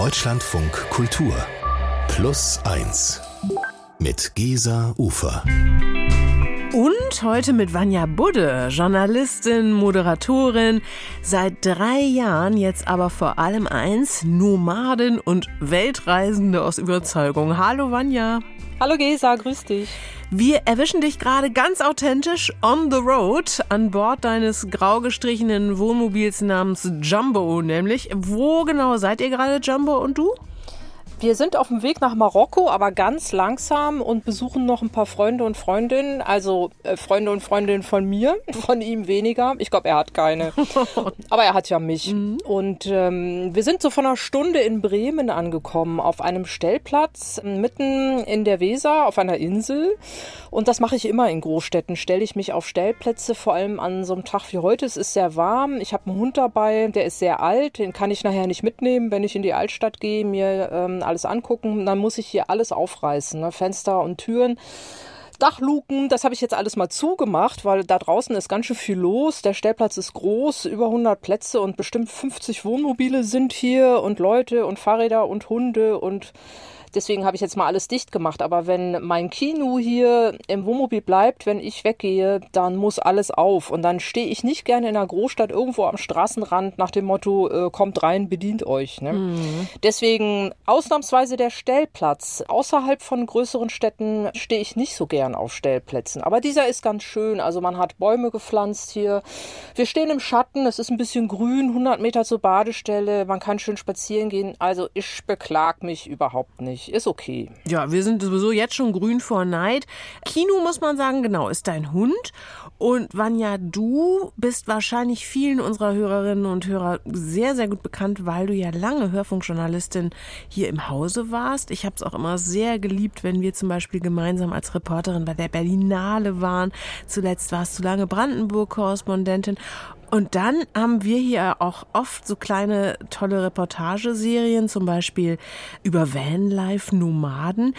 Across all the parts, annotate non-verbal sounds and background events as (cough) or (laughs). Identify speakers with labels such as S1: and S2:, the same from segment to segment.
S1: Deutschlandfunk Kultur Plus 1 mit Gesa Ufer.
S2: Und heute mit Vanja Budde, Journalistin, Moderatorin, seit drei Jahren jetzt aber vor allem eins, Nomaden und Weltreisende aus Überzeugung. Hallo Vanja.
S3: Hallo Gesa, grüß dich.
S2: Wir erwischen dich gerade ganz authentisch on the road an Bord deines grau gestrichenen Wohnmobils namens Jumbo, nämlich. Wo genau seid ihr gerade, Jumbo und du?
S3: Wir sind auf dem Weg nach Marokko, aber ganz langsam und besuchen noch ein paar Freunde und Freundinnen. Also äh, Freunde und Freundinnen von mir, (laughs) von ihm weniger. Ich glaube, er hat keine. (laughs) aber er hat ja mich. Mhm. Und ähm, wir sind so von einer Stunde in Bremen angekommen, auf einem Stellplatz mitten in der Weser, auf einer Insel. Und das mache ich immer in Großstädten. Stelle ich mich auf Stellplätze, vor allem an so einem Tag wie heute. Es ist sehr warm. Ich habe einen Hund dabei, der ist sehr alt. Den kann ich nachher nicht mitnehmen, wenn ich in die Altstadt gehe, mir ähm, alles angucken. Dann muss ich hier alles aufreißen, ne? Fenster und Türen. Dachluken, das habe ich jetzt alles mal zugemacht, weil da draußen ist ganz schön viel los. Der Stellplatz ist groß, über 100 Plätze und bestimmt 50 Wohnmobile sind hier und Leute und Fahrräder und Hunde und Deswegen habe ich jetzt mal alles dicht gemacht. Aber wenn mein Kino hier im Wohnmobil bleibt, wenn ich weggehe, dann muss alles auf. Und dann stehe ich nicht gerne in einer Großstadt irgendwo am Straßenrand nach dem Motto, äh, kommt rein, bedient euch. Ne? Mhm. Deswegen ausnahmsweise der Stellplatz. Außerhalb von größeren Städten stehe ich nicht so gern auf Stellplätzen. Aber dieser ist ganz schön. Also man hat Bäume gepflanzt hier. Wir stehen im Schatten. Es ist ein bisschen grün, 100 Meter zur Badestelle. Man kann schön spazieren gehen. Also ich beklag mich überhaupt nicht nicht. Ist okay.
S2: Ja, wir sind sowieso jetzt schon grün vor Neid. Kino muss man sagen, genau, ist dein Hund. Und Vanja, du bist wahrscheinlich vielen unserer Hörerinnen und Hörer sehr, sehr gut bekannt, weil du ja lange Hörfunkjournalistin hier im Hause warst. Ich habe es auch immer sehr geliebt, wenn wir zum Beispiel gemeinsam als Reporterin bei der Berlinale waren. Zuletzt warst du lange Brandenburg-Korrespondentin. Und dann haben wir hier auch oft so kleine tolle Reportageserien, zum Beispiel über Vanlife-Nomaden.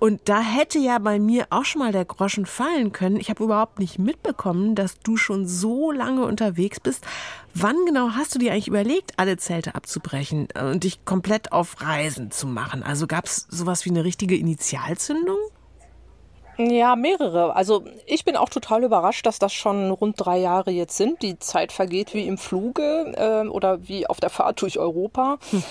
S2: Und da hätte ja bei mir auch schon mal der Groschen fallen können. Ich habe überhaupt nicht mitbekommen, dass du schon so lange unterwegs bist. Wann genau hast du dir eigentlich überlegt, alle Zelte abzubrechen und dich komplett auf Reisen zu machen? Also gab es sowas wie eine richtige Initialzündung?
S3: Ja, mehrere. Also ich bin auch total überrascht, dass das schon rund drei Jahre jetzt sind. Die Zeit vergeht wie im Fluge äh, oder wie auf der Fahrt durch Europa. Hm.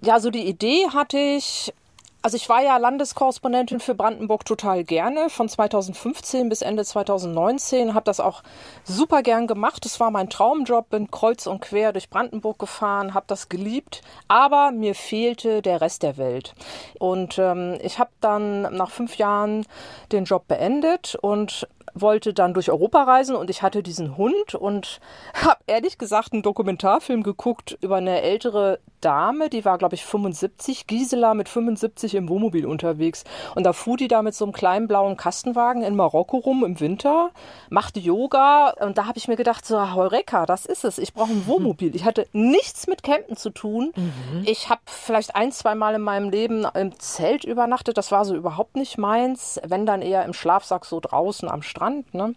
S3: Ja, so die Idee hatte ich also ich war ja Landeskorrespondentin für Brandenburg total gerne von 2015 bis Ende 2019, habe das auch super gern gemacht. Das war mein Traumjob, bin kreuz und quer durch Brandenburg gefahren, habe das geliebt, aber mir fehlte der Rest der Welt. Und ähm, ich habe dann nach fünf Jahren den Job beendet und wollte dann durch Europa reisen und ich hatte diesen Hund und (laughs) habe ehrlich gesagt einen Dokumentarfilm geguckt über eine ältere Dame, die war glaube ich 75, Gisela mit 75 im Wohnmobil unterwegs und da fuhr die da mit so einem kleinen blauen Kastenwagen in Marokko rum im Winter, machte Yoga und da habe ich mir gedacht so Heureka, das ist es, ich brauche ein Wohnmobil. Ich hatte nichts mit Campen zu tun. Mhm. Ich habe vielleicht ein, zwei Mal in meinem Leben im Zelt übernachtet, das war so überhaupt nicht meins, wenn dann eher im Schlafsack so draußen am Strand. Ne?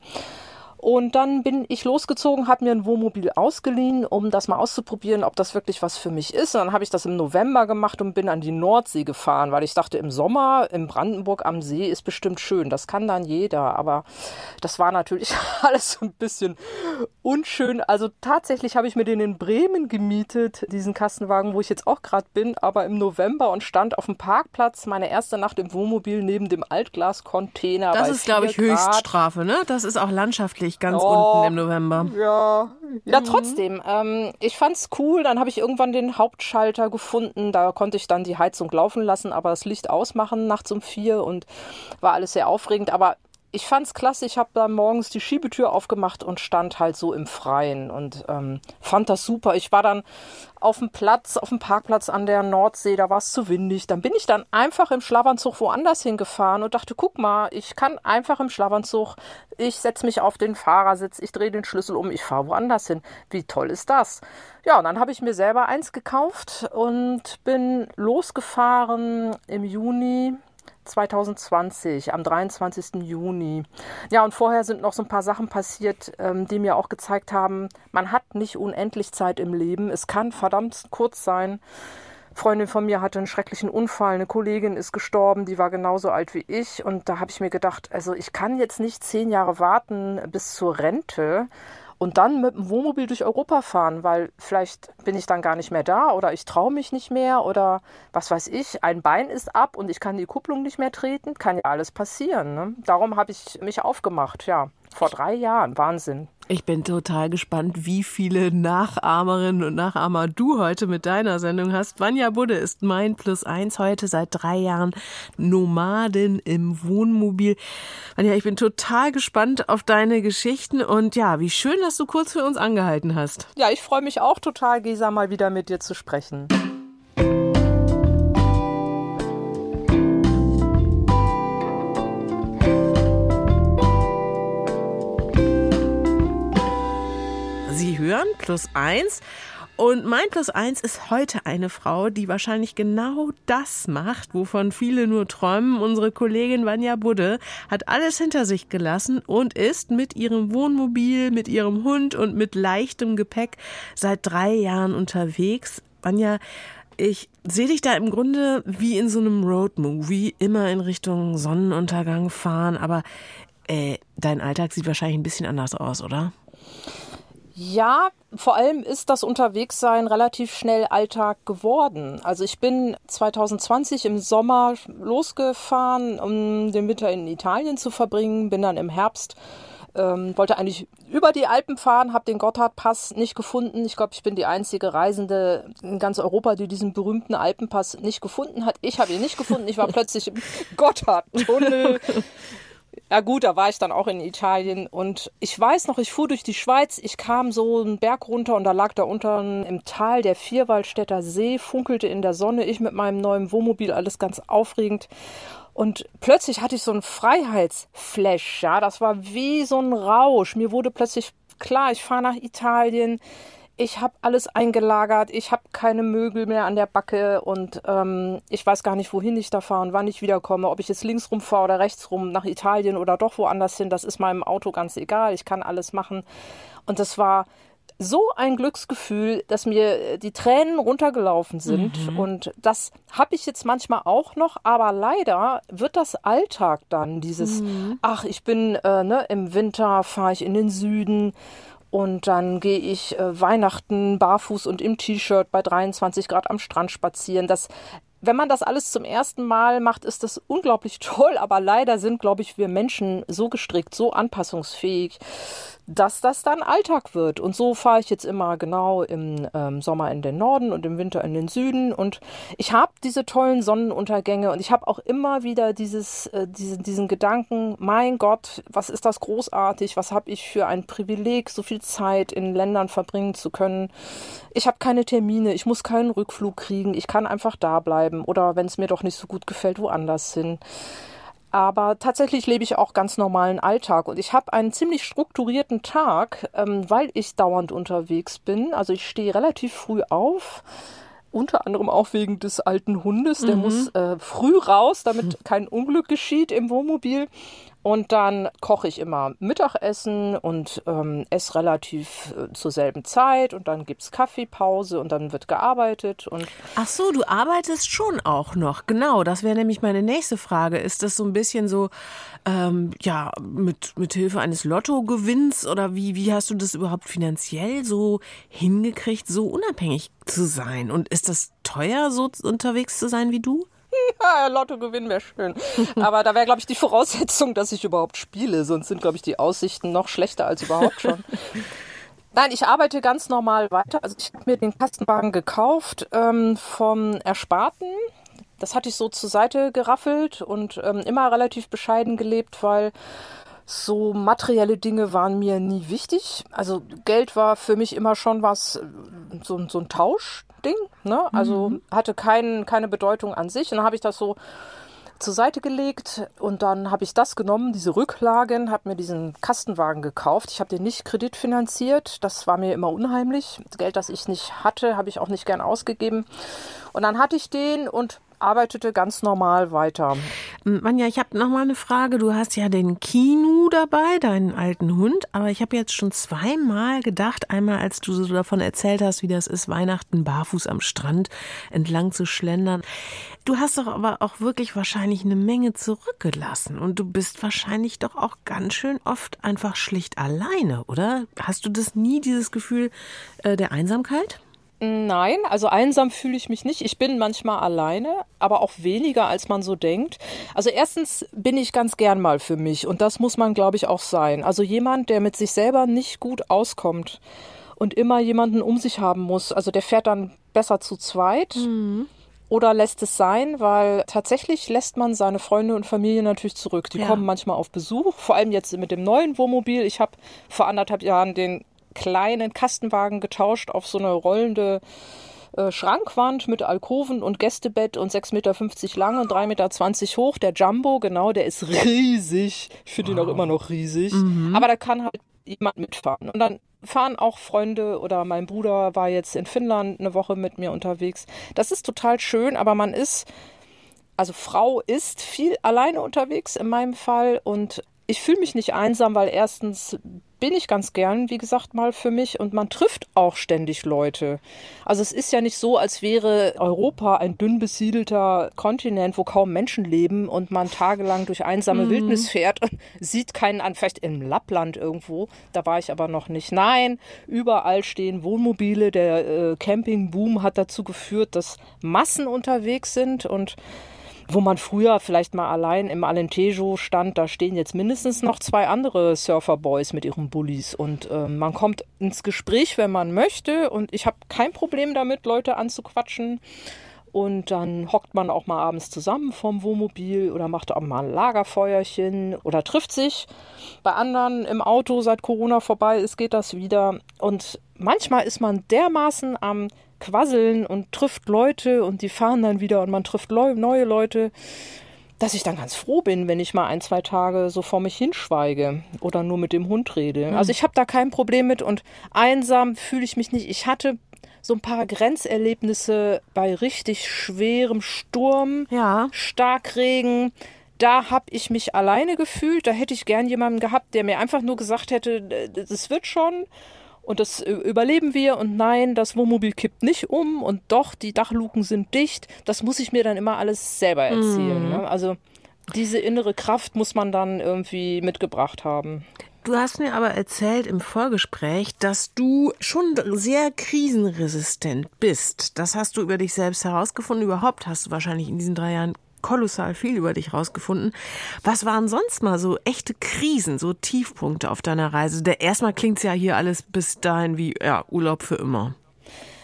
S3: Und dann bin ich losgezogen, habe mir ein Wohnmobil ausgeliehen, um das mal auszuprobieren, ob das wirklich was für mich ist. Und dann habe ich das im November gemacht und bin an die Nordsee gefahren, weil ich dachte, im Sommer in Brandenburg am See ist bestimmt schön. Das kann dann jeder. Aber das war natürlich (laughs) alles so ein bisschen unschön. Also tatsächlich habe ich mir den in Bremen gemietet, diesen Kastenwagen, wo ich jetzt auch gerade bin, aber im November und stand auf dem Parkplatz meine erste Nacht im Wohnmobil neben dem Altglascontainer.
S2: Das ist, glaube ich, Höchststrafe, ne? Das ist auch landschaftlich ich ganz oh, unten im November.
S3: Ja, ja mhm. trotzdem. Ähm, ich fand's cool. Dann habe ich irgendwann den Hauptschalter gefunden. Da konnte ich dann die Heizung laufen lassen, aber das Licht ausmachen nachts um vier und war alles sehr aufregend. Aber ich fand's klasse. Ich habe dann morgens die Schiebetür aufgemacht und stand halt so im Freien und ähm, fand das super. Ich war dann auf dem Platz, auf dem Parkplatz an der Nordsee, da war es zu windig. Dann bin ich dann einfach im Schlafanzug woanders hingefahren und dachte, guck mal, ich kann einfach im Schlafanzug, ich setze mich auf den Fahrersitz, ich drehe den Schlüssel um, ich fahre woanders hin. Wie toll ist das? Ja, und dann habe ich mir selber eins gekauft und bin losgefahren im Juni 2020, am 23. Juni. Ja, und vorher sind noch so ein paar Sachen passiert, ähm, die mir auch gezeigt haben, man hat nicht unendlich Zeit im Leben. Es kann verdammt kurz sein. Freundin von mir hatte einen schrecklichen Unfall, eine Kollegin ist gestorben, die war genauso alt wie ich. Und da habe ich mir gedacht, also ich kann jetzt nicht zehn Jahre warten bis zur Rente und dann mit dem Wohnmobil durch Europa fahren, weil vielleicht bin ich dann gar nicht mehr da oder ich traue mich nicht mehr oder was weiß ich, ein Bein ist ab und ich kann die Kupplung nicht mehr treten, kann ja alles passieren. Ne? Darum habe ich mich aufgemacht, ja, vor drei Jahren, Wahnsinn.
S2: Ich bin total gespannt, wie viele Nachahmerinnen und Nachahmer du heute mit deiner Sendung hast. Vanja Budde ist mein Plus eins heute seit drei Jahren Nomadin im Wohnmobil. Vanja, ich bin total gespannt auf deine Geschichten und ja, wie schön, dass du kurz für uns angehalten hast.
S3: Ja, ich freue mich auch total, Gesa, mal wieder mit dir zu sprechen.
S2: Plus eins. Und mein Plus eins ist heute eine Frau, die wahrscheinlich genau das macht, wovon viele nur träumen. Unsere Kollegin Vanja Budde hat alles hinter sich gelassen und ist mit ihrem Wohnmobil, mit ihrem Hund und mit leichtem Gepäck seit drei Jahren unterwegs. Vanja, ich sehe dich da im Grunde wie in so einem Roadmovie, immer in Richtung Sonnenuntergang fahren, aber äh, dein Alltag sieht wahrscheinlich ein bisschen anders aus, oder?
S3: Ja, vor allem ist das Unterwegssein relativ schnell Alltag geworden. Also ich bin 2020 im Sommer losgefahren, um den Winter in Italien zu verbringen, bin dann im Herbst ähm, wollte eigentlich über die Alpen fahren, habe den Gotthardpass nicht gefunden. Ich glaube, ich bin die einzige Reisende in ganz Europa, die diesen berühmten Alpenpass nicht gefunden hat. Ich habe ihn nicht gefunden. Ich war plötzlich im (laughs) Gotthardtunnel. Ja gut, da war ich dann auch in Italien und ich weiß noch, ich fuhr durch die Schweiz, ich kam so einen Berg runter und da lag da unten im Tal der Vierwaldstätter See, funkelte in der Sonne, ich mit meinem neuen Wohnmobil, alles ganz aufregend. Und plötzlich hatte ich so einen Freiheitsflash, ja, das war wie so ein Rausch. Mir wurde plötzlich klar, ich fahre nach Italien, ich habe alles eingelagert, ich habe keine Möbel mehr an der Backe und ähm, ich weiß gar nicht, wohin ich da fahre und wann ich wiederkomme, ob ich jetzt links rum fahre oder rechts rum nach Italien oder doch woanders hin, das ist meinem Auto ganz egal, ich kann alles machen. Und das war so ein Glücksgefühl, dass mir die Tränen runtergelaufen sind. Mhm. Und das habe ich jetzt manchmal auch noch, aber leider wird das Alltag dann, dieses, mhm. ach, ich bin äh, ne, im Winter, fahre ich in den Süden und dann gehe ich äh, Weihnachten barfuß und im T-Shirt bei 23 Grad am Strand spazieren. Das wenn man das alles zum ersten Mal macht, ist das unglaublich (laughs) toll, aber leider sind, glaube ich, wir Menschen so gestrickt, so anpassungsfähig, dass das dann Alltag wird. Und so fahre ich jetzt immer genau im ähm, Sommer in den Norden und im Winter in den Süden. Und ich habe diese tollen Sonnenuntergänge und ich habe auch immer wieder dieses, äh, diesen, diesen Gedanken, mein Gott, was ist das großartig, was habe ich für ein Privileg, so viel Zeit in Ländern verbringen zu können. Ich habe keine Termine, ich muss keinen Rückflug kriegen, ich kann einfach da bleiben oder wenn es mir doch nicht so gut gefällt, woanders hin. Aber tatsächlich lebe ich auch ganz normalen Alltag und ich habe einen ziemlich strukturierten Tag, ähm, weil ich dauernd unterwegs bin. Also ich stehe relativ früh auf, unter anderem auch wegen des alten Hundes. Der mhm. muss äh, früh raus, damit (laughs) kein Unglück geschieht im Wohnmobil. Und dann koche ich immer Mittagessen und ähm, esse relativ äh, zur selben Zeit. Und dann gibt es Kaffeepause und dann wird gearbeitet. Und
S2: Ach so, du arbeitest schon auch noch. Genau, das wäre nämlich meine nächste Frage. Ist das so ein bisschen so, ähm, ja, mit, mit Hilfe eines Lottogewinns oder wie, wie hast du das überhaupt finanziell so hingekriegt, so unabhängig zu sein? Und ist das teuer, so unterwegs zu sein wie du? (laughs)
S3: ja, Lotto gewinnen wäre schön. Aber da wäre, glaube ich, die Voraussetzung, dass ich überhaupt spiele. Sonst sind, glaube ich, die Aussichten noch schlechter als überhaupt schon. (laughs) Nein, ich arbeite ganz normal weiter. Also ich habe mir den Kastenwagen gekauft ähm, vom Ersparten. Das hatte ich so zur Seite geraffelt und ähm, immer relativ bescheiden gelebt, weil so materielle Dinge waren mir nie wichtig. Also Geld war für mich immer schon was, so, so ein Tauschding. Ne? Also mhm. hatte kein, keine Bedeutung an sich. Und dann habe ich das so zur Seite gelegt und dann habe ich das genommen, diese Rücklagen, habe mir diesen Kastenwagen gekauft. Ich habe den nicht kreditfinanziert, das war mir immer unheimlich. Das Geld, das ich nicht hatte, habe ich auch nicht gern ausgegeben. Und dann hatte ich den und arbeitete ganz normal weiter.
S2: Manja, ich habe noch mal eine Frage. Du hast ja den Kinu dabei, deinen alten Hund, aber ich habe jetzt schon zweimal gedacht, einmal als du so davon erzählt hast, wie das ist, Weihnachten barfuß am Strand entlang zu schlendern. Du hast doch aber auch wirklich wahrscheinlich eine Menge zurückgelassen und du bist wahrscheinlich doch auch ganz schön oft einfach schlicht alleine, oder? Hast du das nie, dieses Gefühl äh, der Einsamkeit?
S3: Nein, also einsam fühle ich mich nicht. Ich bin manchmal alleine, aber auch weniger, als man so denkt. Also erstens bin ich ganz gern mal für mich und das muss man, glaube ich, auch sein. Also jemand, der mit sich selber nicht gut auskommt und immer jemanden um sich haben muss. Also der fährt dann besser zu zweit. Mhm. Oder lässt es sein, weil tatsächlich lässt man seine Freunde und Familie natürlich zurück. Die ja. kommen manchmal auf Besuch, vor allem jetzt mit dem neuen Wohnmobil. Ich habe vor anderthalb Jahren den kleinen Kastenwagen getauscht auf so eine rollende äh, Schrankwand mit Alkoven und Gästebett und 6,50 Meter lang und 3,20 Meter hoch. Der Jumbo, genau, der ist riesig. Ich finde wow. ihn auch immer noch riesig. Mhm. Aber da kann halt jemand mitfahren. Und dann fahren auch Freunde oder mein Bruder war jetzt in Finnland eine Woche mit mir unterwegs. Das ist total schön, aber man ist, also Frau ist viel alleine unterwegs in meinem Fall und ich fühle mich nicht einsam, weil erstens bin ich ganz gern, wie gesagt, mal für mich und man trifft auch ständig Leute. Also es ist ja nicht so, als wäre Europa ein dünn besiedelter Kontinent, wo kaum Menschen leben und man tagelang durch einsame mhm. Wildnis fährt und (laughs) sieht keinen an, vielleicht im Lappland irgendwo, da war ich aber noch nicht. Nein, überall stehen Wohnmobile, der äh, Campingboom hat dazu geführt, dass Massen unterwegs sind und wo man früher vielleicht mal allein im Alentejo stand, da stehen jetzt mindestens noch zwei andere Surferboys mit ihren Bullies und äh, man kommt ins Gespräch, wenn man möchte und ich habe kein Problem damit, Leute anzuquatschen. Und dann hockt man auch mal abends zusammen vom Wohnmobil oder macht auch mal ein Lagerfeuerchen oder trifft sich. Bei anderen im Auto, seit Corona vorbei ist, geht das wieder. Und manchmal ist man dermaßen am quasseln und trifft Leute und die fahren dann wieder und man trifft neue Leute, dass ich dann ganz froh bin, wenn ich mal ein, zwei Tage so vor mich hinschweige oder nur mit dem Hund rede. Mhm. Also ich habe da kein Problem mit und einsam fühle ich mich nicht. Ich hatte so ein paar Grenzerlebnisse bei richtig schwerem Sturm, ja. Starkregen. Da habe ich mich alleine gefühlt. Da hätte ich gern jemanden gehabt, der mir einfach nur gesagt hätte, das wird schon und das überleben wir und nein, das Wohnmobil kippt nicht um und doch, die Dachluken sind dicht. Das muss ich mir dann immer alles selber erzählen. Mm. Ne? Also diese innere Kraft muss man dann irgendwie mitgebracht haben.
S2: Du hast mir aber erzählt im Vorgespräch, dass du schon sehr krisenresistent bist. Das hast du über dich selbst herausgefunden. Überhaupt hast du wahrscheinlich in diesen drei Jahren kolossal viel über dich rausgefunden. Was waren sonst mal so echte Krisen, so Tiefpunkte auf deiner Reise? Der erstmal klingt ja hier alles bis dahin wie ja, Urlaub für immer.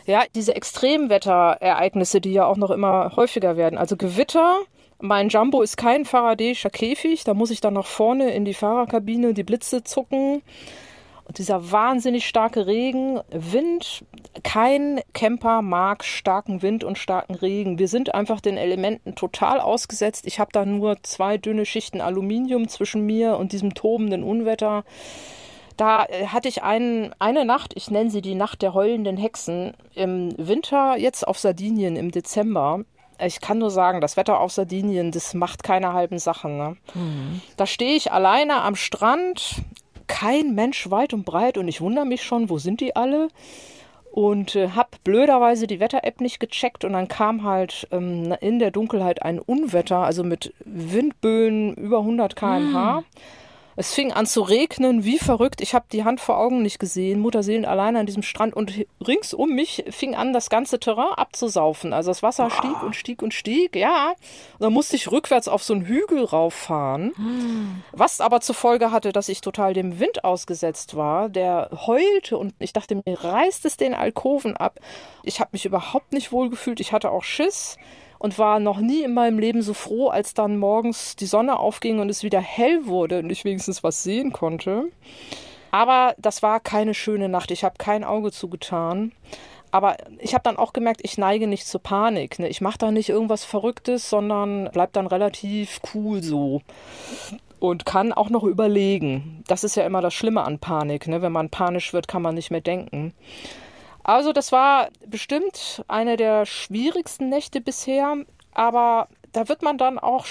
S3: Ja, diese Extremwetterereignisse, die ja auch noch immer häufiger werden. Also Gewitter, mein Jumbo ist kein faradäischer Käfig, da muss ich dann nach vorne in die Fahrerkabine die Blitze zucken. Dieser wahnsinnig starke Regen, Wind, kein Camper mag starken Wind und starken Regen. Wir sind einfach den Elementen total ausgesetzt. Ich habe da nur zwei dünne Schichten Aluminium zwischen mir und diesem tobenden Unwetter. Da äh, hatte ich einen, eine Nacht, ich nenne sie die Nacht der heulenden Hexen, im Winter, jetzt auf Sardinien im Dezember. Ich kann nur sagen, das Wetter auf Sardinien, das macht keine halben Sachen. Ne? Mhm. Da stehe ich alleine am Strand, kein Mensch weit und breit und ich wundere mich schon, wo sind die alle? Und äh, habe blöderweise die Wetter-App nicht gecheckt und dann kam halt ähm, in der Dunkelheit ein Unwetter, also mit Windböen über 100 km/h. Mm. Es fing an zu regnen, wie verrückt. Ich habe die Hand vor Augen nicht gesehen. Mutterseelen alleine an diesem Strand und rings um mich fing an, das ganze Terrain abzusaufen. Also das Wasser stieg und stieg und stieg, ja. Und dann musste ich rückwärts auf so einen Hügel rauffahren. Hm. Was aber zur Folge hatte, dass ich total dem Wind ausgesetzt war. Der heulte und ich dachte, mir reißt es den Alkoven ab. Ich habe mich überhaupt nicht wohl gefühlt. Ich hatte auch Schiss und war noch nie in meinem Leben so froh, als dann morgens die Sonne aufging und es wieder hell wurde und ich wenigstens was sehen konnte. Aber das war keine schöne Nacht. Ich habe kein Auge zugetan. Aber ich habe dann auch gemerkt, ich neige nicht zur Panik. Ne? Ich mache da nicht irgendwas Verrücktes, sondern bleib dann relativ cool so. Und kann auch noch überlegen. Das ist ja immer das Schlimme an Panik. Ne? Wenn man panisch wird, kann man nicht mehr denken. Also das war bestimmt eine der schwierigsten Nächte bisher, aber da wird man dann auch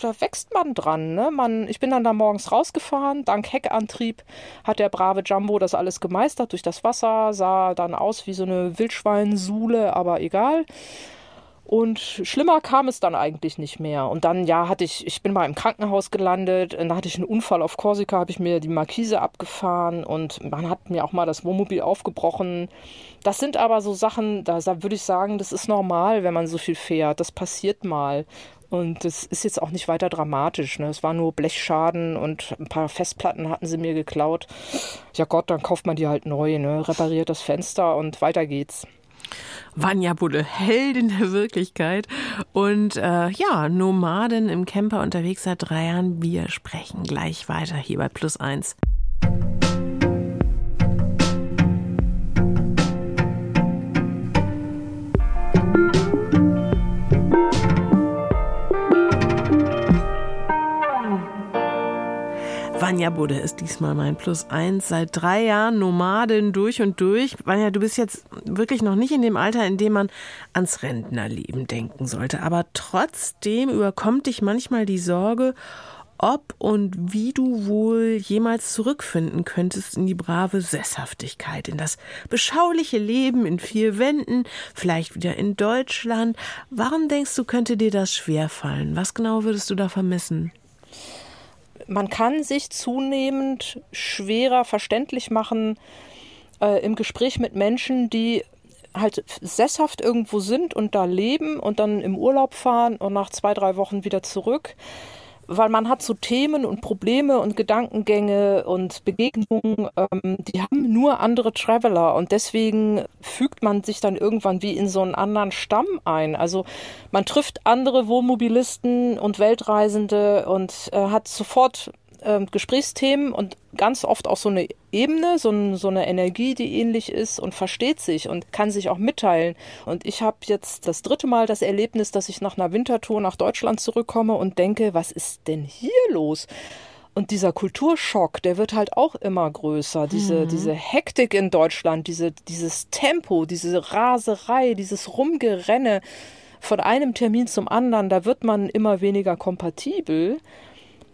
S3: da wächst man dran. Ne? Man, ich bin dann da morgens rausgefahren. Dank Heckantrieb hat der brave Jumbo das alles gemeistert durch das Wasser. Sah dann aus wie so eine Wildschweinsule, aber egal. Und schlimmer kam es dann eigentlich nicht mehr. Und dann, ja, hatte ich, ich bin mal im Krankenhaus gelandet, da hatte ich einen Unfall auf Korsika, habe ich mir die Markise abgefahren und man hat mir auch mal das Wohnmobil aufgebrochen. Das sind aber so Sachen, da, da würde ich sagen, das ist normal, wenn man so viel fährt. Das passiert mal. Und das ist jetzt auch nicht weiter dramatisch. Ne? Es war nur Blechschaden und ein paar Festplatten hatten sie mir geklaut. Ja Gott, dann kauft man die halt neu, ne? repariert das Fenster und weiter geht's.
S2: Vanja Budde, Heldin der Wirklichkeit und äh, ja, Nomaden im Camper unterwegs seit drei Jahren. Wir sprechen gleich weiter hier bei Plus Eins. Vanja Budde ist diesmal mein Plus eins. Seit drei Jahren Nomadin durch und durch. Vanja, du bist jetzt wirklich noch nicht in dem Alter, in dem man ans Rentnerleben denken sollte. Aber trotzdem überkommt dich manchmal die Sorge, ob und wie du wohl jemals zurückfinden könntest in die brave Sesshaftigkeit, in das beschauliche Leben in vier Wänden, vielleicht wieder in Deutschland. Warum denkst du, könnte dir das schwerfallen? Was genau würdest du da vermissen?
S3: Man kann sich zunehmend schwerer verständlich machen äh, im Gespräch mit Menschen, die halt sesshaft irgendwo sind und da leben und dann im Urlaub fahren und nach zwei, drei Wochen wieder zurück weil man hat so Themen und Probleme und Gedankengänge und Begegnungen, ähm, die haben nur andere Traveler und deswegen fügt man sich dann irgendwann wie in so einen anderen Stamm ein. Also man trifft andere Wohnmobilisten und Weltreisende und äh, hat sofort äh, Gesprächsthemen und ganz oft auch so eine Ebene, so, ein, so, eine Energie, die ähnlich ist und versteht sich und kann sich auch mitteilen. Und ich habe jetzt das dritte Mal das Erlebnis, dass ich nach einer Wintertour nach Deutschland zurückkomme und denke, was ist denn hier los? Und dieser Kulturschock, der wird halt auch immer größer. Diese, mhm. diese Hektik in Deutschland, diese, dieses Tempo, diese Raserei, dieses Rumgerenne von einem Termin zum anderen, da wird man immer weniger kompatibel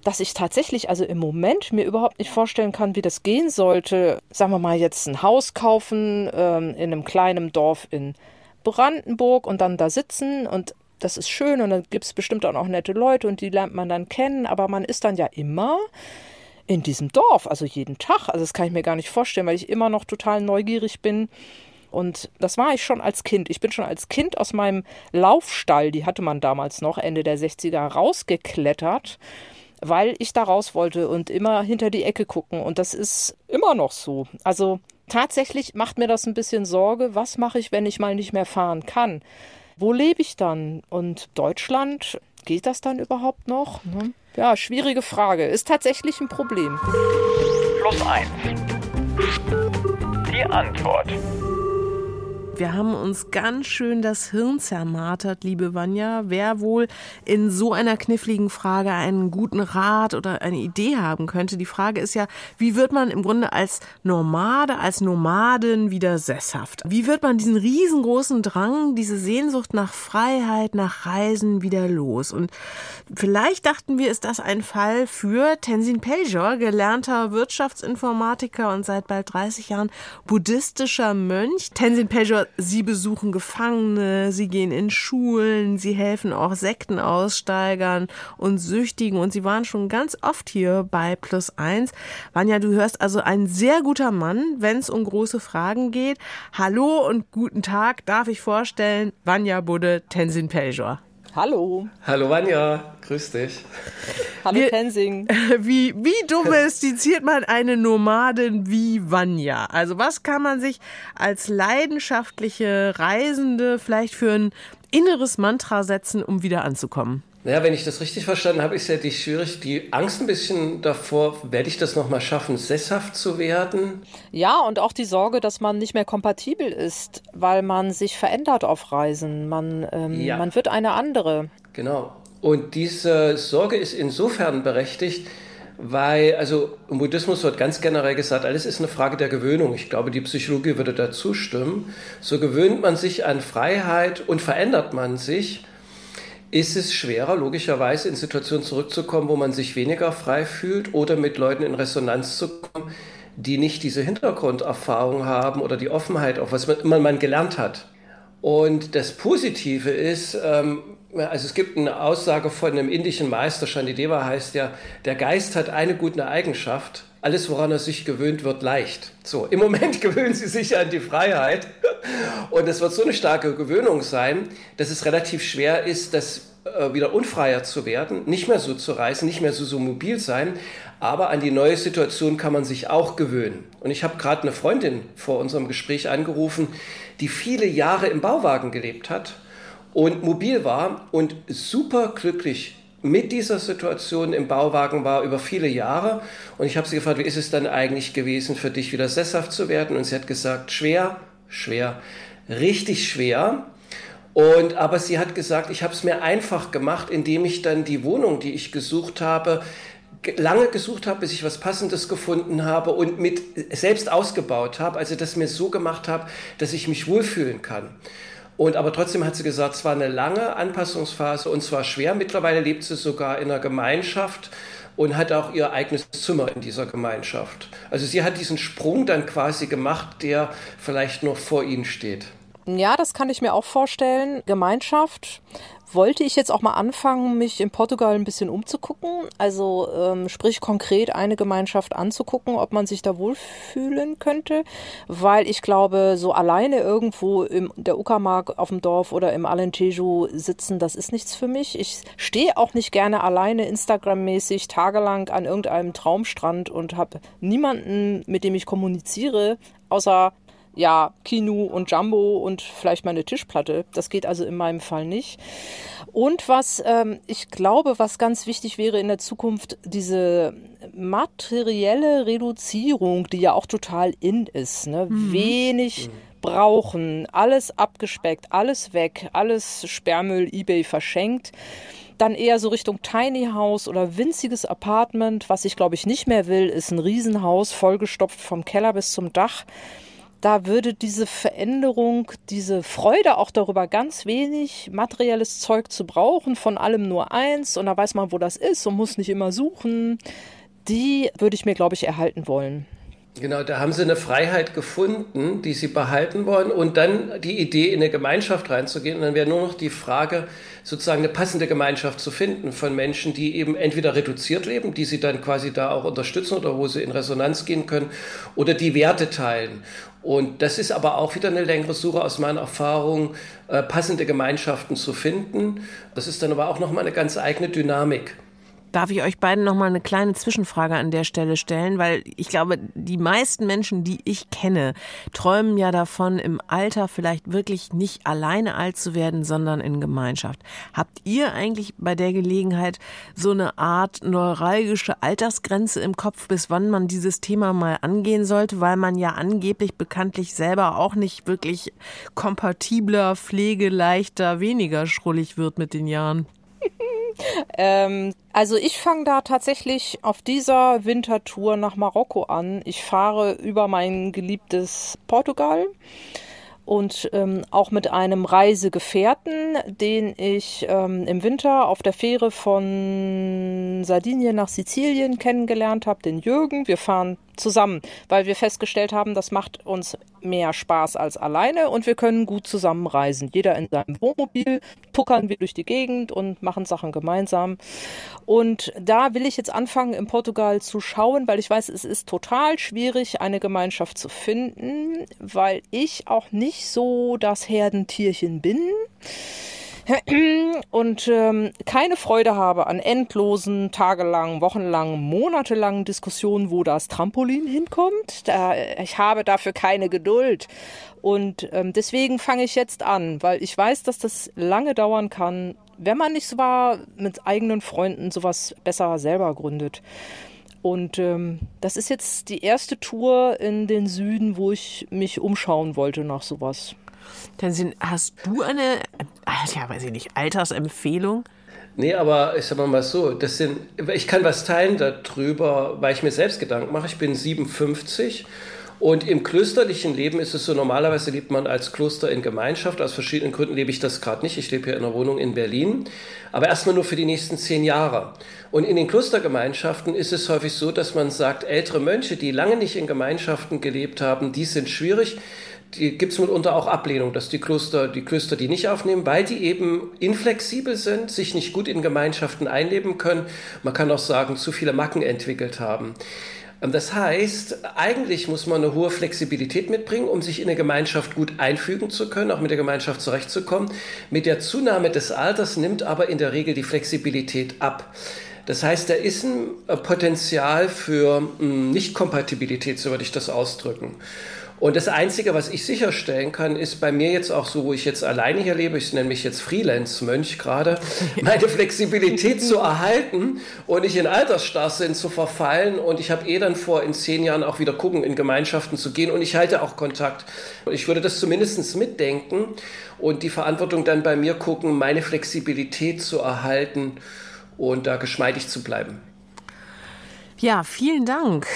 S3: dass ich tatsächlich also im Moment mir überhaupt nicht vorstellen kann, wie das gehen sollte. Sagen wir mal jetzt ein Haus kaufen ähm, in einem kleinen Dorf in Brandenburg und dann da sitzen und das ist schön und dann gibt es bestimmt auch noch nette Leute und die lernt man dann kennen, aber man ist dann ja immer in diesem Dorf, also jeden Tag. Also das kann ich mir gar nicht vorstellen, weil ich immer noch total neugierig bin. Und das war ich schon als Kind. Ich bin schon als Kind aus meinem Laufstall, die hatte man damals noch, Ende der 60er, rausgeklettert weil ich da raus wollte und immer hinter die Ecke gucken. Und das ist immer noch so. Also tatsächlich macht mir das ein bisschen Sorge. Was mache ich, wenn ich mal nicht mehr fahren kann? Wo lebe ich dann? Und Deutschland, geht das dann überhaupt noch? Ne? Ja, schwierige Frage. Ist tatsächlich ein Problem.
S4: Plus eins. Die Antwort.
S2: Wir haben uns ganz schön das Hirn zermartert, liebe Vanja. Wer wohl in so einer kniffligen Frage einen guten Rat oder eine Idee haben könnte? Die Frage ist ja, wie wird man im Grunde als Nomade, als Nomadin wieder sesshaft? Wie wird man diesen riesengroßen Drang, diese Sehnsucht nach Freiheit, nach Reisen wieder los? Und vielleicht dachten wir, ist das ein Fall für Tenzin Peljor, gelernter Wirtschaftsinformatiker und seit bald 30 Jahren buddhistischer Mönch. Tenzin Peljor sie besuchen Gefangene, sie gehen in Schulen, sie helfen auch Sektenaussteigern und Süchtigen und sie waren schon ganz oft hier bei Plus Eins. Vanja, du hörst also ein sehr guter Mann, wenn es um große Fragen geht. Hallo und guten Tag, darf ich vorstellen, Vanja Budde, Tenzin Peljor.
S3: Hallo.
S5: Hallo Vanja, grüß dich.
S3: Hallo wie, Tensing. (laughs)
S2: Wie, wie domestiziert (laughs) man eine Nomadin wie Vanja? Also was kann man sich als leidenschaftliche Reisende vielleicht für ein inneres Mantra setzen, um wieder anzukommen?
S5: Naja, wenn ich das richtig verstanden habe, ist ja die schwierig, die Angst ein bisschen davor, werde ich das nochmal schaffen, sesshaft zu werden?
S3: Ja, und auch die Sorge, dass man nicht mehr kompatibel ist, weil man sich verändert auf Reisen. Man, ähm, ja. man wird eine andere.
S5: Genau. Und diese Sorge ist insofern berechtigt, weil, also im Buddhismus wird ganz generell gesagt, alles ist eine Frage der Gewöhnung. Ich glaube, die Psychologie würde dazu stimmen. So gewöhnt man sich an Freiheit und verändert man sich ist es schwerer, logischerweise in Situationen zurückzukommen, wo man sich weniger frei fühlt oder mit Leuten in Resonanz zu kommen, die nicht diese Hintergrunderfahrung haben oder die Offenheit, auf was man immer man gelernt hat. Und das Positive ist, ähm, also es gibt eine Aussage von einem indischen Meister, Shandideva heißt ja, der Geist hat eine gute Eigenschaft, alles, woran er sich gewöhnt, wird leicht. So, im Moment (laughs) gewöhnen sie sich an die Freiheit. Und es wird so eine starke Gewöhnung sein, dass es relativ schwer ist, das äh, wieder unfreier zu werden, nicht mehr so zu reisen, nicht mehr so, so mobil sein. Aber an die neue Situation kann man sich auch gewöhnen. Und ich habe gerade eine Freundin vor unserem Gespräch angerufen, die viele Jahre im Bauwagen gelebt hat und mobil war und super glücklich mit dieser Situation im Bauwagen war über viele Jahre. Und ich habe sie gefragt, wie ist es dann eigentlich gewesen für dich, wieder sesshaft zu werden? Und sie hat gesagt, schwer, schwer, richtig schwer. Und aber sie hat gesagt, ich habe es mir einfach gemacht, indem ich dann die Wohnung, die ich gesucht habe, lange gesucht habe, bis ich was Passendes gefunden habe und mit selbst ausgebaut habe, also das mir so gemacht habe, dass ich mich wohlfühlen kann. Und aber trotzdem hat sie gesagt, es war eine lange Anpassungsphase und zwar schwer. Mittlerweile lebt sie sogar in einer Gemeinschaft und hat auch ihr eigenes Zimmer in dieser Gemeinschaft. Also sie hat diesen Sprung dann quasi gemacht, der vielleicht noch vor ihnen steht.
S3: Ja, das kann ich mir auch vorstellen. Gemeinschaft wollte ich jetzt auch mal anfangen, mich in Portugal ein bisschen umzugucken. Also ähm, sprich konkret eine Gemeinschaft anzugucken, ob man sich da wohlfühlen könnte. Weil ich glaube, so alleine irgendwo in der Uckermark auf dem Dorf oder im Alentejo sitzen, das ist nichts für mich. Ich stehe auch nicht gerne alleine Instagram-mäßig tagelang an irgendeinem Traumstrand und habe niemanden, mit dem ich kommuniziere, außer ja, Kino und Jumbo und vielleicht meine Tischplatte. Das geht also in meinem Fall nicht. Und was ähm, ich glaube, was ganz wichtig wäre in der Zukunft, diese materielle Reduzierung, die ja auch total in ist. Ne? Mhm. Wenig brauchen, alles abgespeckt, alles weg, alles Sperrmüll, Ebay verschenkt dann eher so Richtung Tiny House oder winziges Apartment. Was ich glaube ich nicht mehr will, ist ein Riesenhaus, vollgestopft vom Keller bis zum Dach da würde diese Veränderung, diese Freude auch darüber, ganz wenig materielles Zeug zu brauchen, von allem nur eins und da weiß man, wo das ist und muss nicht immer suchen, die würde ich mir, glaube ich, erhalten wollen.
S5: Genau, da haben sie eine Freiheit gefunden, die sie behalten wollen und dann die Idee, in eine Gemeinschaft reinzugehen. Und dann wäre nur noch die Frage, sozusagen eine passende Gemeinschaft zu finden von Menschen, die eben entweder reduziert leben, die sie dann quasi da auch unterstützen oder wo sie in Resonanz gehen können oder die Werte teilen. Und das ist aber auch wieder eine längere Suche aus meiner Erfahrung, äh, passende Gemeinschaften zu finden. Das ist dann aber auch nochmal eine ganz eigene Dynamik.
S2: Darf ich euch beiden noch mal eine kleine Zwischenfrage an der Stelle stellen, weil ich glaube, die meisten Menschen, die ich kenne, träumen ja davon, im Alter vielleicht wirklich nicht alleine alt zu werden, sondern in Gemeinschaft. Habt ihr eigentlich bei der Gelegenheit so eine Art neuralgische Altersgrenze im Kopf, bis wann man dieses Thema mal angehen sollte, weil man ja angeblich bekanntlich selber auch nicht wirklich kompatibler, pflegeleichter, weniger schrullig wird mit den Jahren?
S3: Ähm, also ich fange da tatsächlich auf dieser Wintertour nach Marokko an. Ich fahre über mein geliebtes Portugal und ähm, auch mit einem Reisegefährten, den ich ähm, im Winter auf der Fähre von Sardinien nach Sizilien kennengelernt habe, den Jürgen. Wir fahren zusammen, weil wir festgestellt haben, das macht uns mehr Spaß als alleine und wir können gut zusammen reisen. Jeder in seinem Wohnmobil, puckern wir durch die Gegend und machen Sachen gemeinsam. Und da will ich jetzt anfangen, in Portugal zu schauen, weil ich weiß, es ist total schwierig, eine Gemeinschaft zu finden, weil ich auch nicht so das Herdentierchen bin und ähm, keine Freude habe an endlosen, tagelangen, wochenlangen, monatelangen Diskussionen, wo das Trampolin hinkommt. Da, ich habe dafür keine Geduld. Und ähm, deswegen fange ich jetzt an, weil ich weiß, dass das lange dauern kann, wenn man nicht zwar mit eigenen Freunden sowas besser selber gründet. Und ähm, das ist jetzt die erste Tour in den Süden, wo ich mich umschauen wollte nach sowas.
S2: Dann hast du eine, ja, weiß ich nicht, Altersempfehlung?
S5: Nee, aber ich sag mal so, das sind, ich kann was teilen darüber, weil ich mir selbst Gedanken mache. Ich bin 57 Und im klösterlichen Leben ist es so, normalerweise lebt man als Kloster in Gemeinschaft. Aus verschiedenen Gründen lebe ich das gerade nicht. Ich lebe hier in einer Wohnung in Berlin, aber erstmal nur für die nächsten zehn Jahre. Und in den Klostergemeinschaften ist es häufig so, dass man sagt, ältere Mönche, die lange nicht in Gemeinschaften gelebt haben, die sind schwierig gibt es mitunter auch Ablehnung, dass die Kloster, die Klöster die nicht aufnehmen, weil die eben inflexibel sind, sich nicht gut in Gemeinschaften einleben können. Man kann auch sagen, zu viele Macken entwickelt haben. Ähm, das heißt, eigentlich muss man eine hohe Flexibilität mitbringen, um sich in eine Gemeinschaft gut einfügen zu können, auch mit der Gemeinschaft zurechtzukommen. Mit der Zunahme des Alters nimmt aber in der Regel die Flexibilität ab. Das heißt, da ist ein äh, Potenzial für hm, Nichtkompatibilität, so würde ich das ausdrücken. Und das Einzige, was ich sicherstellen kann, ist bei mir jetzt auch so, wo ich jetzt alleine hier lebe, ich nenne mich jetzt Freelance-Mönch gerade, (laughs) meine Flexibilität zu erhalten und nicht in Altersstarrsinn zu verfallen. Und ich habe eh dann vor, in zehn Jahren auch wieder gucken, in Gemeinschaften zu gehen. Und ich halte auch Kontakt. Und ich würde das zumindest mitdenken und die Verantwortung dann bei mir gucken, meine Flexibilität zu erhalten und da geschmeidig zu bleiben.
S2: Ja, vielen Dank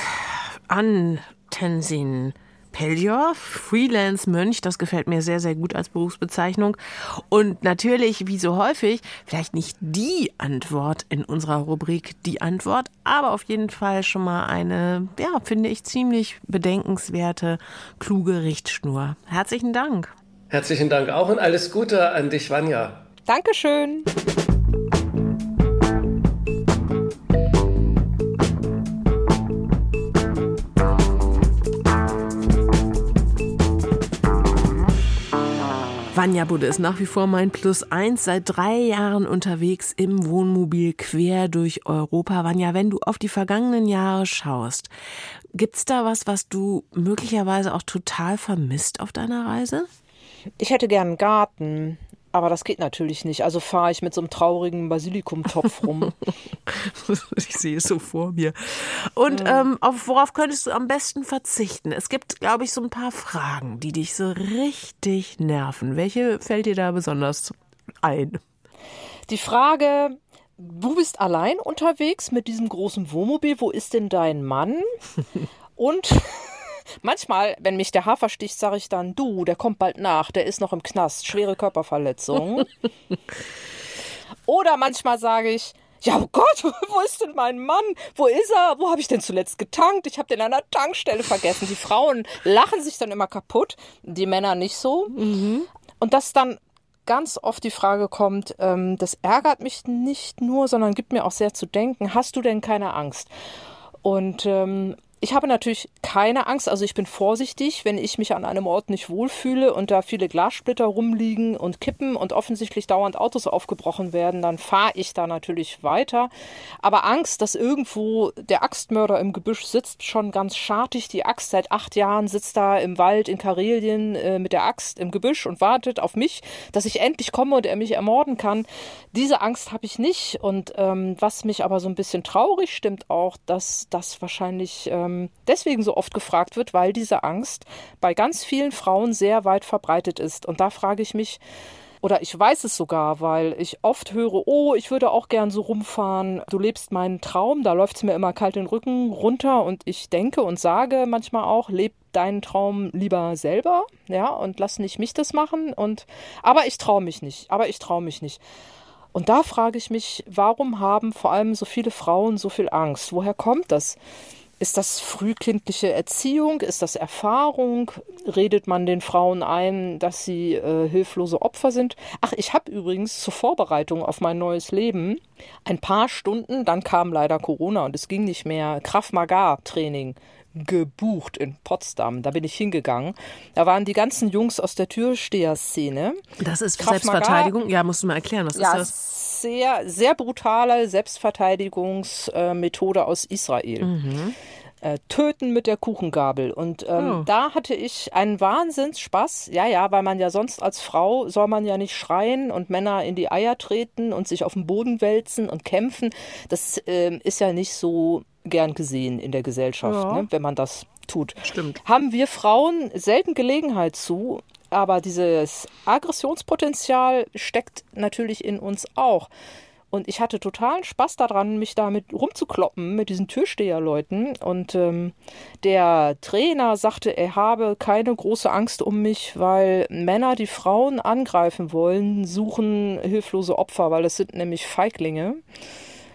S2: an Tenzin. Pellior, Freelance-Mönch, das gefällt mir sehr, sehr gut als Berufsbezeichnung. Und natürlich, wie so häufig, vielleicht nicht die Antwort in unserer Rubrik die Antwort, aber auf jeden Fall schon mal eine, ja, finde ich, ziemlich bedenkenswerte, kluge Richtschnur. Herzlichen Dank.
S5: Herzlichen Dank auch und alles Gute an dich, Vanja.
S3: Dankeschön.
S2: Vanja Budde ist nach wie vor mein Plus eins, seit drei Jahren unterwegs im Wohnmobil quer durch Europa. Vanja, wenn du auf die vergangenen Jahre schaust, gibt's da was, was du möglicherweise auch total vermisst auf deiner Reise?
S3: Ich hätte gern einen Garten. Aber das geht natürlich nicht. Also fahre ich mit so einem traurigen Basilikumtopf rum. (laughs)
S2: ich sehe es so vor mir. Und ja. ähm, auf worauf könntest du am besten verzichten? Es gibt, glaube ich, so ein paar Fragen, die dich so richtig nerven. Welche fällt dir da besonders ein?
S3: Die Frage, du bist allein unterwegs mit diesem großen Wohnmobil. Wo ist denn dein Mann? (laughs) Und Manchmal, wenn mich der Hafer sticht, sage ich dann, du, der kommt bald nach, der ist noch im Knast, schwere Körperverletzung. (laughs) Oder manchmal sage ich, ja, oh Gott, (laughs) wo ist denn mein Mann? Wo ist er? Wo habe ich denn zuletzt getankt? Ich habe den an der Tankstelle vergessen. Die Frauen lachen sich dann immer kaputt, die Männer nicht so. Mhm. Und das dann ganz oft die Frage kommt, ähm, das ärgert mich nicht nur, sondern gibt mir auch sehr zu denken, hast du denn keine Angst? Und ähm, ich habe natürlich keine Angst, also ich bin vorsichtig, wenn ich mich an einem Ort nicht wohlfühle und da viele Glassplitter rumliegen und kippen und offensichtlich dauernd Autos aufgebrochen werden, dann fahre ich da natürlich weiter. Aber Angst, dass irgendwo der Axtmörder im Gebüsch sitzt, schon ganz schartig. Die Axt seit acht Jahren sitzt da im Wald in Karelien äh, mit der Axt im Gebüsch und wartet auf mich, dass ich endlich komme und er mich ermorden kann. Diese Angst habe ich nicht. Und ähm, was mich aber so ein bisschen traurig stimmt auch, dass das wahrscheinlich ähm, ähm, deswegen so oft gefragt wird, weil diese Angst bei ganz vielen Frauen sehr weit verbreitet ist. Und da frage ich mich, oder ich weiß es sogar, weil ich oft höre, oh, ich würde auch gern so rumfahren. Du lebst meinen Traum, da läuft es mir immer kalt den Rücken runter und ich denke und sage manchmal auch, leb deinen Traum lieber selber, ja, und lass nicht mich das machen und aber ich traue mich nicht, aber ich traue mich nicht. Und da frage ich mich, warum haben vor allem so viele Frauen so viel Angst? Woher kommt das? Ist das frühkindliche Erziehung? Ist das Erfahrung? Redet man den Frauen ein, dass sie äh, hilflose Opfer sind? Ach, ich habe übrigens zur Vorbereitung auf mein neues Leben ein paar Stunden, dann kam leider Corona und es ging nicht mehr, Krav Maga Training gebucht in Potsdam. Da bin ich hingegangen. Da waren die ganzen Jungs aus der Türsteher-Szene.
S2: Das ist Krav Selbstverteidigung? Ja, musst du mal erklären, was
S3: ja,
S2: ist das?
S3: Sehr, sehr brutale Selbstverteidigungsmethode aus Israel. Mhm äh, töten mit der Kuchengabel. Und ähm, oh. da hatte ich einen Wahnsinnsspaß. Ja, ja, weil man ja sonst als Frau soll man ja nicht schreien und Männer in die Eier treten und sich auf den Boden wälzen und kämpfen. Das äh, ist ja nicht so gern gesehen in der Gesellschaft, ja. ne, wenn man das tut.
S2: Stimmt.
S3: Haben wir Frauen selten Gelegenheit zu, aber dieses Aggressionspotenzial steckt natürlich in uns auch. Und ich hatte totalen Spaß daran, mich damit rumzukloppen mit diesen Türsteherleuten. Und ähm, der Trainer sagte, er habe keine große Angst um mich, weil Männer, die Frauen angreifen wollen, suchen hilflose Opfer, weil es sind nämlich Feiglinge.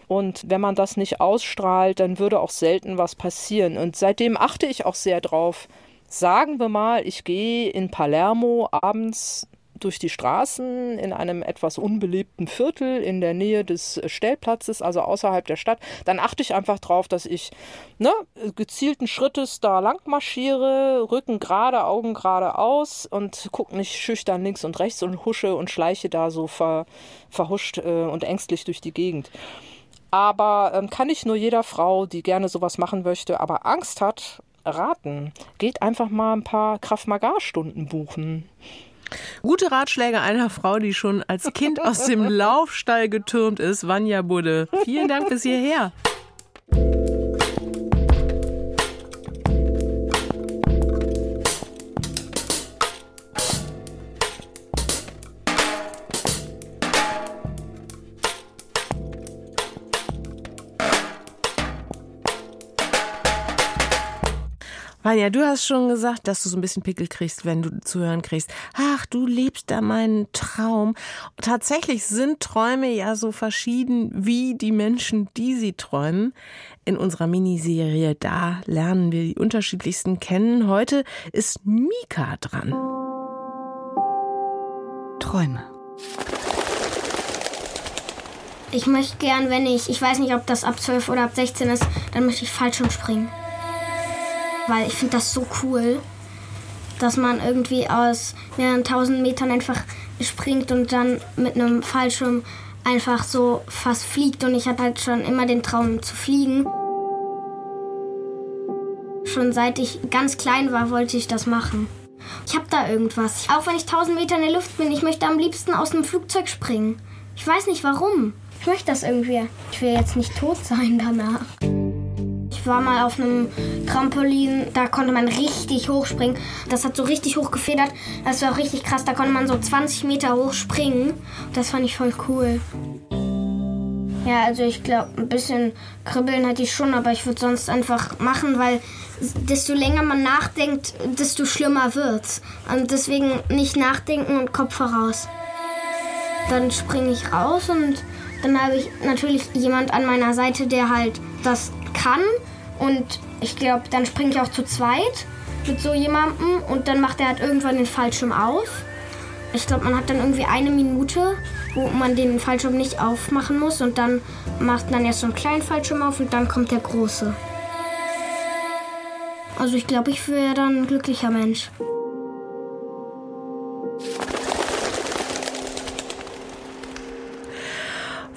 S3: Und wenn man das nicht ausstrahlt, dann würde auch selten was passieren. Und seitdem achte ich auch sehr drauf. Sagen wir mal, ich gehe in Palermo abends durch die Straßen in einem etwas unbelebten Viertel in der Nähe des Stellplatzes, also außerhalb der Stadt, dann achte ich einfach drauf, dass ich ne, gezielten Schrittes da lang marschiere, Rücken gerade, Augen geradeaus und gucke nicht schüchtern links und rechts und husche und schleiche da so ver, verhuscht äh, und ängstlich durch die Gegend. Aber ähm, kann ich nur jeder Frau, die gerne sowas machen möchte, aber Angst hat, raten. Geht einfach mal ein paar Kraft-Magar-Stunden buchen.
S2: Gute Ratschläge einer Frau, die schon als Kind aus dem (laughs) Laufstall getürmt ist, Vanja Budde. Vielen Dank bis hierher. Vanja, du hast schon gesagt, dass du so ein bisschen Pickel kriegst, wenn du zu hören kriegst. Ach, du lebst da meinen Traum. Tatsächlich sind Träume ja so verschieden wie die Menschen, die sie träumen. In unserer Miniserie, da lernen wir die unterschiedlichsten kennen. Heute ist Mika dran.
S6: Träume.
S7: Ich möchte gern, wenn ich, ich weiß nicht, ob das ab 12 oder ab 16 ist, dann möchte ich Fallschirm springen weil ich finde das so cool, dass man irgendwie aus mehreren tausend Metern einfach springt und dann mit einem Fallschirm einfach so fast fliegt. Und ich hatte halt schon immer den Traum zu fliegen. Schon seit ich ganz klein war, wollte ich das machen. Ich habe da irgendwas. Auch wenn ich tausend Meter in der Luft bin, ich möchte am liebsten aus einem Flugzeug springen. Ich weiß nicht warum. Ich möchte das irgendwie. Ich will jetzt nicht tot sein danach. Ich war mal auf einem Trampolin, da konnte man richtig hoch springen. Das hat so richtig hoch gefedert. Das war auch richtig krass. Da konnte man so 20 Meter hoch springen. Das fand ich voll cool. Ja, also ich glaube, ein bisschen kribbeln hatte ich schon, aber ich würde sonst einfach machen, weil desto länger man nachdenkt, desto schlimmer wird's. Und deswegen nicht nachdenken und Kopf voraus. Dann springe ich raus und dann habe ich natürlich jemand an meiner Seite, der halt das kann und ich glaube, dann springe ich auch zu zweit mit so jemandem und dann macht er halt irgendwann den Fallschirm auf. Ich glaube, man hat dann irgendwie eine Minute, wo man den Fallschirm nicht aufmachen muss und dann macht man erst so einen kleinen Fallschirm auf und dann kommt der große. Also ich glaube, ich wäre dann ein glücklicher Mensch.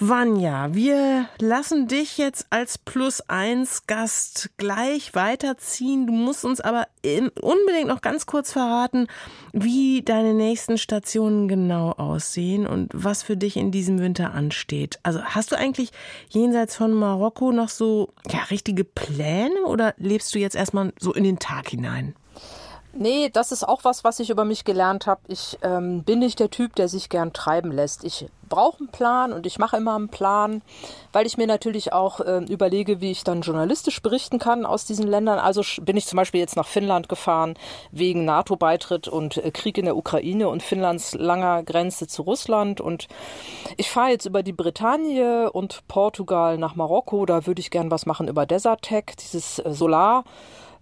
S2: Vanja, wir lassen dich jetzt als Plus eins Gast gleich weiterziehen. Du musst uns aber unbedingt noch ganz kurz verraten, wie deine nächsten Stationen genau aussehen und was für dich in diesem Winter ansteht. Also hast du eigentlich jenseits von Marokko noch so ja, richtige Pläne oder lebst du jetzt erstmal so in den Tag hinein?
S3: Nee, das ist auch was, was ich über mich gelernt habe. Ich ähm, bin nicht der Typ, der sich gern treiben lässt. Ich brauche einen Plan und ich mache immer einen Plan, weil ich mir natürlich auch äh, überlege, wie ich dann journalistisch berichten kann aus diesen Ländern. Also bin ich zum Beispiel jetzt nach Finnland gefahren wegen NATO-Beitritt und äh, Krieg in der Ukraine und Finnlands langer Grenze zu Russland. Und ich fahre jetzt über die Bretagne und Portugal nach Marokko. Da würde ich gern was machen über Desertec, dieses äh, Solar.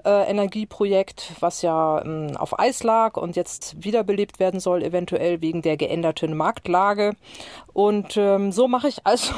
S3: Äh, Energieprojekt, was ja ähm, auf Eis lag und jetzt wiederbelebt werden soll, eventuell wegen der geänderten Marktlage. Und ähm, so mache ich also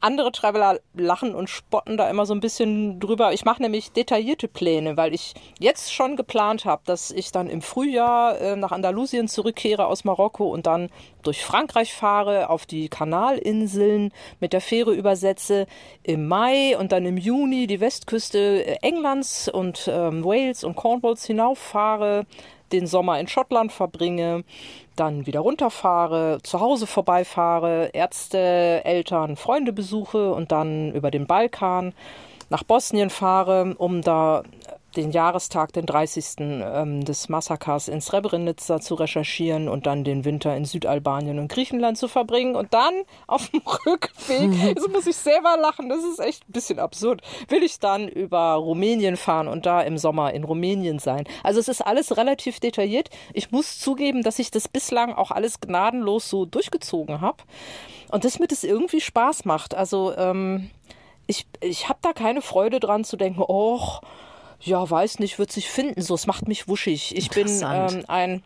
S3: andere Traveler lachen und spotten da immer so ein bisschen drüber. Ich mache nämlich detaillierte Pläne, weil ich jetzt schon geplant habe, dass ich dann im Frühjahr äh, nach Andalusien zurückkehre aus Marokko und dann durch Frankreich fahre, auf die Kanalinseln mit der Fähre übersetze, im Mai und dann im Juni die Westküste äh, Englands und ähm, Wales und Cornwalls hinauffahre, den Sommer in Schottland verbringe, dann wieder runterfahre, zu Hause vorbeifahre, Ärzte, Eltern, Freunde besuche und dann über den Balkan nach Bosnien fahre, um da den Jahrestag, den 30. Ähm, des Massakers in Srebrenica zu recherchieren und dann den Winter in Südalbanien und Griechenland zu verbringen und dann auf dem (laughs) Rückweg, jetzt muss ich selber lachen, das ist echt ein bisschen absurd, will ich dann über Rumänien fahren und da im Sommer in Rumänien sein. Also es ist alles relativ detailliert. Ich muss zugeben, dass ich das bislang auch alles gnadenlos so durchgezogen habe und das mit es irgendwie Spaß macht. Also ähm, ich, ich habe da keine Freude dran zu denken, oh, ja, weiß nicht, wird sich finden. So, es macht mich wuschig. Ich bin ähm, ein,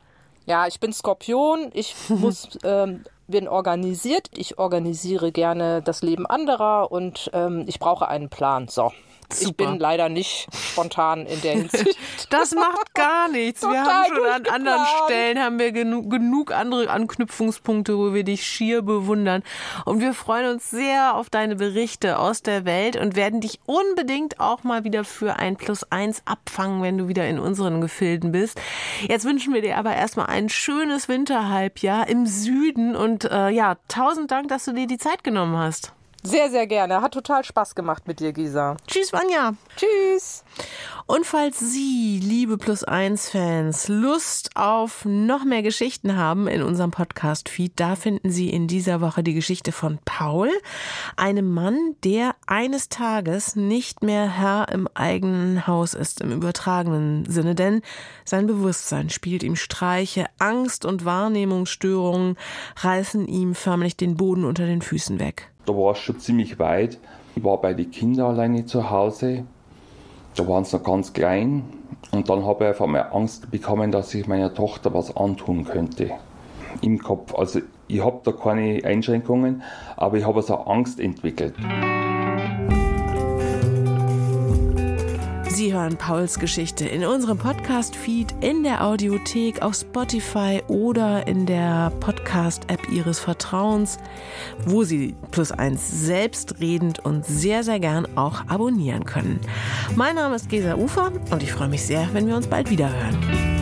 S3: ja, ich bin Skorpion. Ich (laughs) muss, ähm, bin organisiert. Ich organisiere gerne das Leben anderer und ähm, ich brauche einen Plan. So. Super. Ich bin leider nicht spontan in der Hinsicht. (laughs)
S2: das macht gar nichts. wir haben schon an anderen Stellen haben wir genug, genug andere Anknüpfungspunkte, wo wir dich schier bewundern. Und wir freuen uns sehr auf deine Berichte aus der Welt und werden dich unbedingt auch mal wieder für ein Plus eins abfangen, wenn du wieder in unseren Gefilden bist. Jetzt wünschen wir dir aber erstmal ein schönes Winterhalbjahr im Süden und äh, ja, tausend Dank, dass du dir die Zeit genommen hast.
S3: Sehr, sehr gerne. Hat total Spaß gemacht mit dir, Gisa.
S2: Tschüss, Vanja.
S3: Tschüss.
S2: Und falls Sie, liebe Plus 1 Fans, Lust auf noch mehr Geschichten haben in unserem Podcast-Feed, da finden Sie in dieser Woche die Geschichte von Paul, einem Mann, der eines Tages nicht mehr Herr im eigenen Haus ist, im übertragenen Sinne, denn sein Bewusstsein spielt ihm Streiche, Angst und Wahrnehmungsstörungen reißen ihm förmlich den Boden unter den Füßen weg.
S6: Da war es schon ziemlich weit. Ich war bei den Kindern alleine zu Hause. Da waren sie noch ganz klein. Und dann habe ich einfach mal Angst bekommen, dass ich meiner Tochter was antun könnte. Im Kopf. Also ich habe da keine Einschränkungen, aber ich habe so Angst entwickelt.
S2: Hören Pauls Geschichte in unserem Podcast-Feed, in der Audiothek, auf Spotify oder in der Podcast-App Ihres Vertrauens, wo Sie Plus eins selbstredend und sehr, sehr gern auch abonnieren können. Mein Name ist Gesa Ufer und ich freue mich sehr, wenn wir uns bald wieder hören.